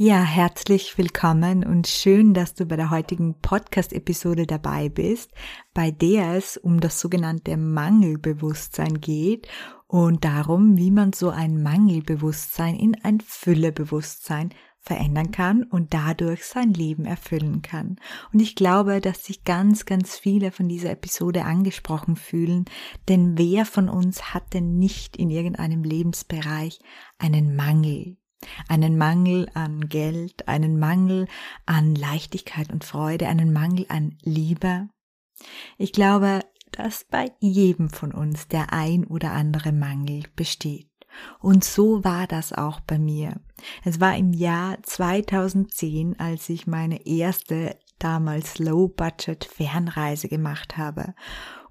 Ja, herzlich willkommen und schön, dass du bei der heutigen Podcast-Episode dabei bist, bei der es um das sogenannte Mangelbewusstsein geht und darum, wie man so ein Mangelbewusstsein in ein Füllebewusstsein verändern kann und dadurch sein Leben erfüllen kann. Und ich glaube, dass sich ganz, ganz viele von dieser Episode angesprochen fühlen, denn wer von uns hat denn nicht in irgendeinem Lebensbereich einen Mangel? Einen Mangel an Geld, einen Mangel an Leichtigkeit und Freude, einen Mangel an Liebe. Ich glaube, dass bei jedem von uns der ein oder andere Mangel besteht. Und so war das auch bei mir. Es war im Jahr 2010, als ich meine erste damals Low-Budget Fernreise gemacht habe.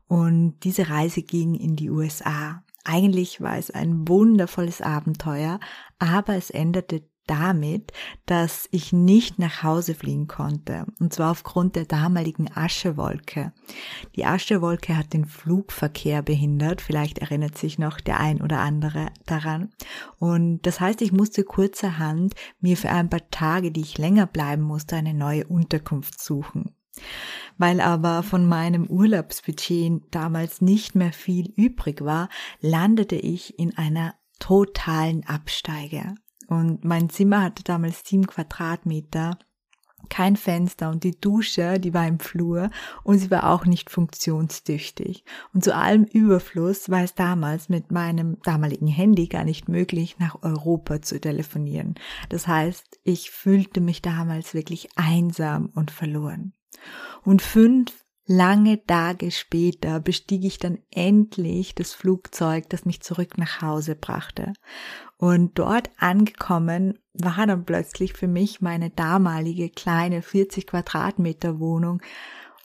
Und diese Reise ging in die USA. Eigentlich war es ein wundervolles Abenteuer, aber es endete damit, dass ich nicht nach Hause fliegen konnte. Und zwar aufgrund der damaligen Aschewolke. Die Aschewolke hat den Flugverkehr behindert. Vielleicht erinnert sich noch der ein oder andere daran. Und das heißt, ich musste kurzerhand mir für ein paar Tage, die ich länger bleiben musste, eine neue Unterkunft suchen. Weil aber von meinem Urlaubsbudget damals nicht mehr viel übrig war, landete ich in einer totalen Absteige. Und mein Zimmer hatte damals sieben Quadratmeter, kein Fenster und die Dusche, die war im Flur und sie war auch nicht funktionstüchtig. Und zu allem Überfluss war es damals mit meinem damaligen Handy gar nicht möglich, nach Europa zu telefonieren. Das heißt, ich fühlte mich damals wirklich einsam und verloren. Und fünf lange Tage später bestieg ich dann endlich das Flugzeug, das mich zurück nach Hause brachte. Und dort angekommen war dann plötzlich für mich meine damalige kleine 40 Quadratmeter Wohnung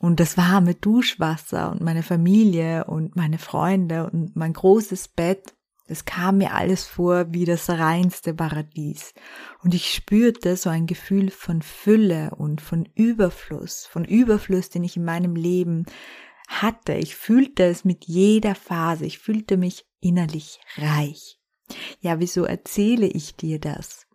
und das warme Duschwasser und meine Familie und meine Freunde und mein großes Bett es kam mir alles vor wie das reinste Paradies. Und ich spürte so ein Gefühl von Fülle und von Überfluss, von Überfluss, den ich in meinem Leben hatte. Ich fühlte es mit jeder Phase. Ich fühlte mich innerlich reich. Ja, wieso erzähle ich dir das?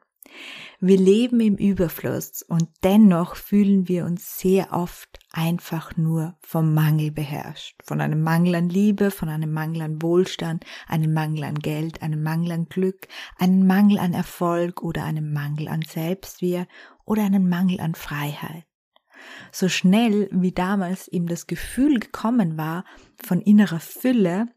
Wir leben im Überfluss und dennoch fühlen wir uns sehr oft einfach nur vom Mangel beherrscht. Von einem Mangel an Liebe, von einem Mangel an Wohlstand, einem Mangel an Geld, einem Mangel an Glück, einem Mangel an Erfolg oder einem Mangel an Selbstwert oder einem Mangel an Freiheit. So schnell wie damals ihm das Gefühl gekommen war von innerer Fülle,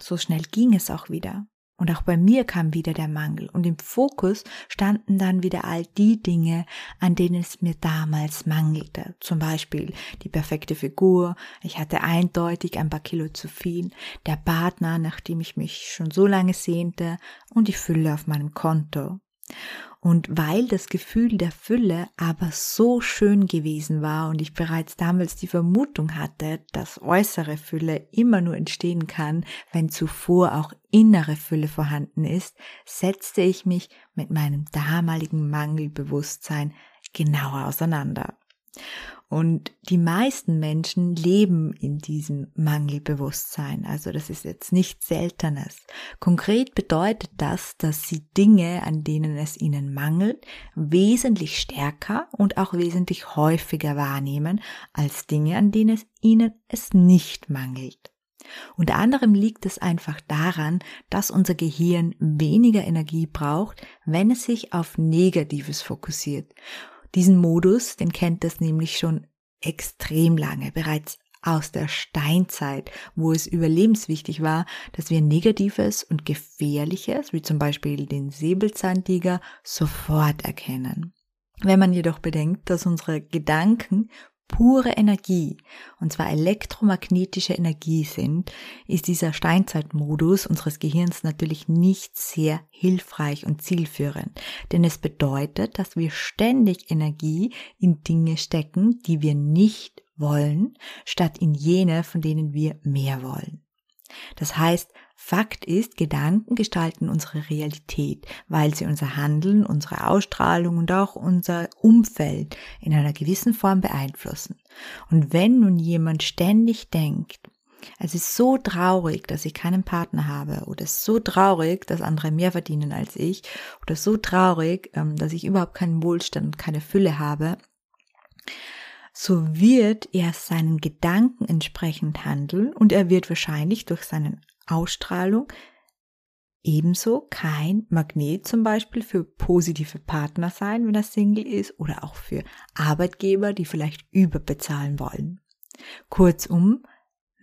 so schnell ging es auch wieder. Und auch bei mir kam wieder der Mangel und im Fokus standen dann wieder all die Dinge, an denen es mir damals mangelte. Zum Beispiel die perfekte Figur, ich hatte eindeutig ein paar Kilo zu viel, der Partner, nach dem ich mich schon so lange sehnte und die Fülle auf meinem Konto. Und weil das Gefühl der Fülle aber so schön gewesen war und ich bereits damals die Vermutung hatte, dass äußere Fülle immer nur entstehen kann, wenn zuvor auch innere Fülle vorhanden ist, setzte ich mich mit meinem damaligen Mangelbewusstsein genauer auseinander. Und die meisten Menschen leben in diesem Mangelbewusstsein. Also das ist jetzt nichts Seltenes. Konkret bedeutet das, dass sie Dinge, an denen es ihnen mangelt, wesentlich stärker und auch wesentlich häufiger wahrnehmen als Dinge, an denen es ihnen es nicht mangelt. Unter anderem liegt es einfach daran, dass unser Gehirn weniger Energie braucht, wenn es sich auf Negatives fokussiert. Diesen Modus, den kennt es nämlich schon extrem lange, bereits aus der Steinzeit, wo es überlebenswichtig war, dass wir Negatives und Gefährliches, wie zum Beispiel den Säbelzahntiger, sofort erkennen. Wenn man jedoch bedenkt, dass unsere Gedanken pure Energie, und zwar elektromagnetische Energie sind, ist dieser Steinzeitmodus unseres Gehirns natürlich nicht sehr hilfreich und zielführend. Denn es bedeutet, dass wir ständig Energie in Dinge stecken, die wir nicht wollen, statt in jene, von denen wir mehr wollen. Das heißt, Fakt ist, Gedanken gestalten unsere Realität, weil sie unser Handeln, unsere Ausstrahlung und auch unser Umfeld in einer gewissen Form beeinflussen. Und wenn nun jemand ständig denkt, es ist so traurig, dass ich keinen Partner habe oder so traurig, dass andere mehr verdienen als ich oder so traurig, ähm, dass ich überhaupt keinen Wohlstand und keine Fülle habe, so wird er seinen Gedanken entsprechend handeln und er wird wahrscheinlich durch seine Ausstrahlung ebenso kein Magnet zum Beispiel für positive Partner sein, wenn er Single ist, oder auch für Arbeitgeber, die vielleicht überbezahlen wollen. Kurzum,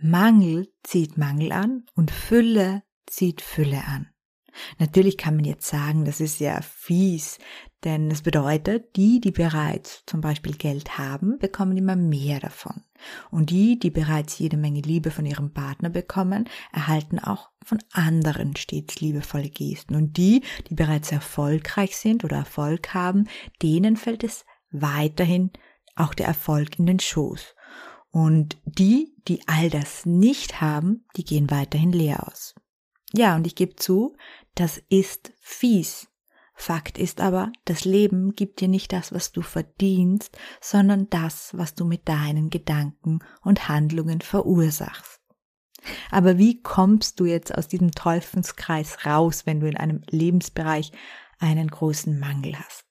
Mangel zieht Mangel an und Fülle zieht Fülle an. Natürlich kann man jetzt sagen, das ist ja fies, denn es bedeutet, die, die bereits zum Beispiel Geld haben, bekommen immer mehr davon. Und die, die bereits jede Menge Liebe von ihrem Partner bekommen, erhalten auch von anderen stets liebevolle Gesten. Und die, die bereits erfolgreich sind oder Erfolg haben, denen fällt es weiterhin auch der Erfolg in den Schoß. Und die, die all das nicht haben, die gehen weiterhin leer aus. Ja, und ich gebe zu, das ist fies. Fakt ist aber, das Leben gibt dir nicht das, was du verdienst, sondern das, was du mit deinen Gedanken und Handlungen verursachst. Aber wie kommst du jetzt aus diesem Teufelskreis raus, wenn du in einem Lebensbereich einen großen Mangel hast?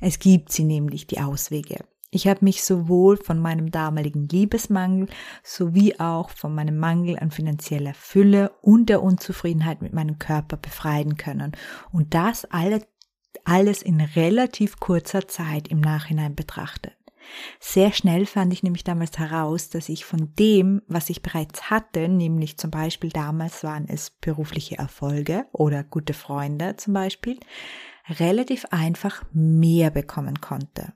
Es gibt sie nämlich, die Auswege. Ich habe mich sowohl von meinem damaligen Liebesmangel sowie auch von meinem Mangel an finanzieller Fülle und der Unzufriedenheit mit meinem Körper befreien können. Und das alle, alles in relativ kurzer Zeit im Nachhinein betrachtet. Sehr schnell fand ich nämlich damals heraus, dass ich von dem, was ich bereits hatte, nämlich zum Beispiel damals waren es berufliche Erfolge oder gute Freunde zum Beispiel, relativ einfach mehr bekommen konnte.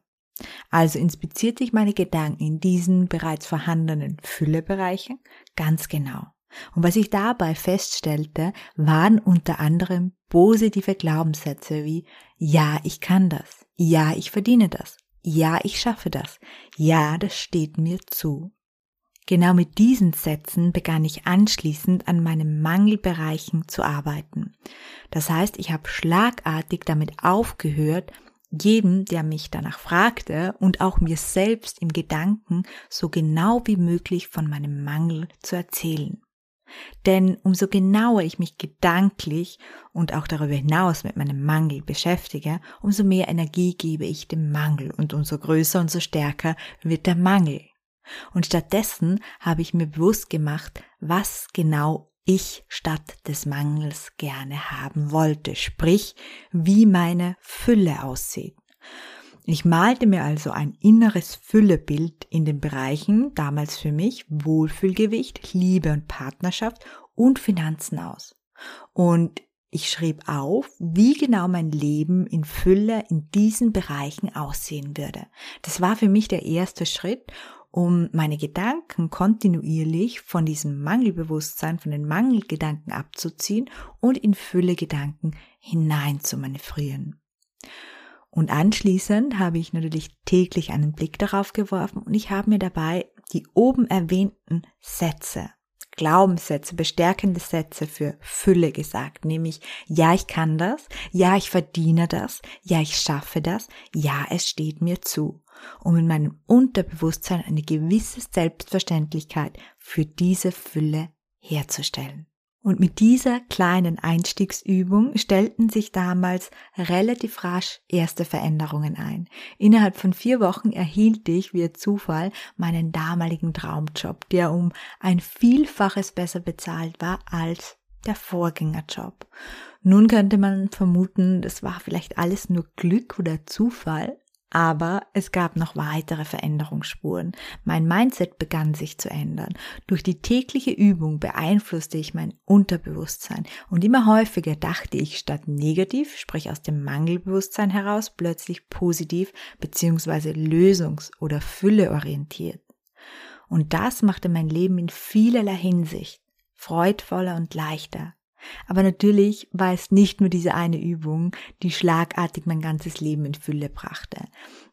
Also inspizierte ich meine Gedanken in diesen bereits vorhandenen Füllebereichen ganz genau. Und was ich dabei feststellte, waren unter anderem positive Glaubenssätze wie Ja, ich kann das. Ja, ich verdiene das. Ja, ich schaffe das. Ja, das steht mir zu. Genau mit diesen Sätzen begann ich anschließend an meinen Mangelbereichen zu arbeiten. Das heißt, ich habe schlagartig damit aufgehört, jedem, der mich danach fragte und auch mir selbst im Gedanken so genau wie möglich von meinem Mangel zu erzählen. Denn umso genauer ich mich gedanklich und auch darüber hinaus mit meinem Mangel beschäftige, umso mehr Energie gebe ich dem Mangel und umso größer und so stärker wird der Mangel. Und stattdessen habe ich mir bewusst gemacht, was genau ich statt des Mangels gerne haben wollte, sprich, wie meine Fülle aussieht. Ich malte mir also ein inneres Füllebild in den Bereichen, damals für mich Wohlfühlgewicht, Liebe und Partnerschaft und Finanzen aus. Und ich schrieb auf, wie genau mein Leben in Fülle in diesen Bereichen aussehen würde. Das war für mich der erste Schritt um meine Gedanken kontinuierlich von diesem Mangelbewusstsein, von den Mangelgedanken abzuziehen und in Fülle Gedanken hinein zu manövrieren. Und anschließend habe ich natürlich täglich einen Blick darauf geworfen und ich habe mir dabei die oben erwähnten Sätze, Glaubenssätze, bestärkende Sätze für Fülle gesagt, nämlich ja, ich kann das, ja, ich verdiene das, ja, ich schaffe das, ja, es steht mir zu um in meinem Unterbewusstsein eine gewisse Selbstverständlichkeit für diese Fülle herzustellen. Und mit dieser kleinen Einstiegsübung stellten sich damals relativ rasch erste Veränderungen ein. Innerhalb von vier Wochen erhielt ich via Zufall meinen damaligen Traumjob, der um ein Vielfaches besser bezahlt war als der Vorgängerjob. Nun könnte man vermuten, das war vielleicht alles nur Glück oder Zufall, Aber es gab noch weitere Veränderungsspuren. Mein Mindset begann sich zu ändern. Durch die tägliche Übung beeinflusste ich mein Unterbewusstsein und immer häufiger dachte ich statt negativ, sprich aus dem Mangelbewusstsein heraus, plötzlich positiv bzw. lösungs- oder fülleorientiert. Und das machte mein Leben in vielerlei Hinsicht freudvoller und leichter. Aber natürlich war es nicht nur diese eine Übung, die schlagartig mein ganzes Leben in Fülle brachte.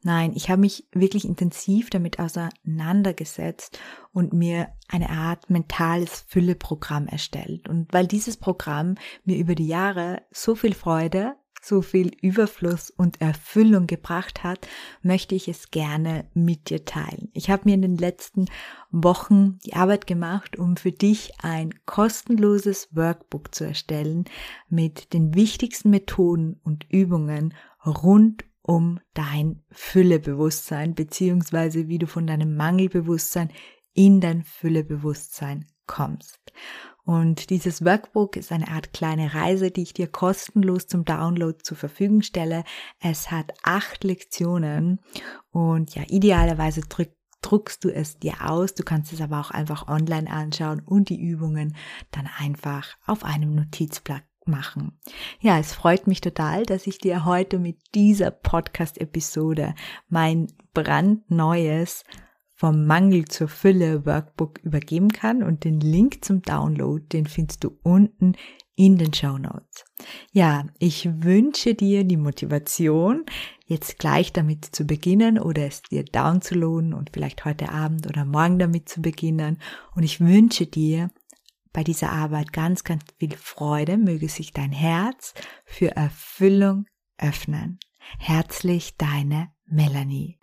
Nein, ich habe mich wirklich intensiv damit auseinandergesetzt und mir eine Art mentales Fülleprogramm erstellt. Und weil dieses Programm mir über die Jahre so viel Freude, so viel Überfluss und Erfüllung gebracht hat, möchte ich es gerne mit dir teilen. Ich habe mir in den letzten Wochen die Arbeit gemacht, um für dich ein kostenloses Workbook zu erstellen mit den wichtigsten Methoden und Übungen rund um dein Füllebewusstsein beziehungsweise wie du von deinem Mangelbewusstsein in dein Füllebewusstsein kommst. Und dieses Workbook ist eine Art kleine Reise, die ich dir kostenlos zum Download zur Verfügung stelle. Es hat acht Lektionen und ja, idealerweise drück, druckst du es dir aus. Du kannst es aber auch einfach online anschauen und die Übungen dann einfach auf einem Notizblatt machen. Ja, es freut mich total, dass ich dir heute mit dieser Podcast-Episode mein brandneues vom Mangel zur Fülle Workbook übergeben kann und den Link zum Download, den findest du unten in den Show Notes. Ja, ich wünsche dir die Motivation, jetzt gleich damit zu beginnen oder es dir downzuladen und vielleicht heute Abend oder morgen damit zu beginnen. Und ich wünsche dir bei dieser Arbeit ganz, ganz viel Freude. Möge sich dein Herz für Erfüllung öffnen. Herzlich deine Melanie.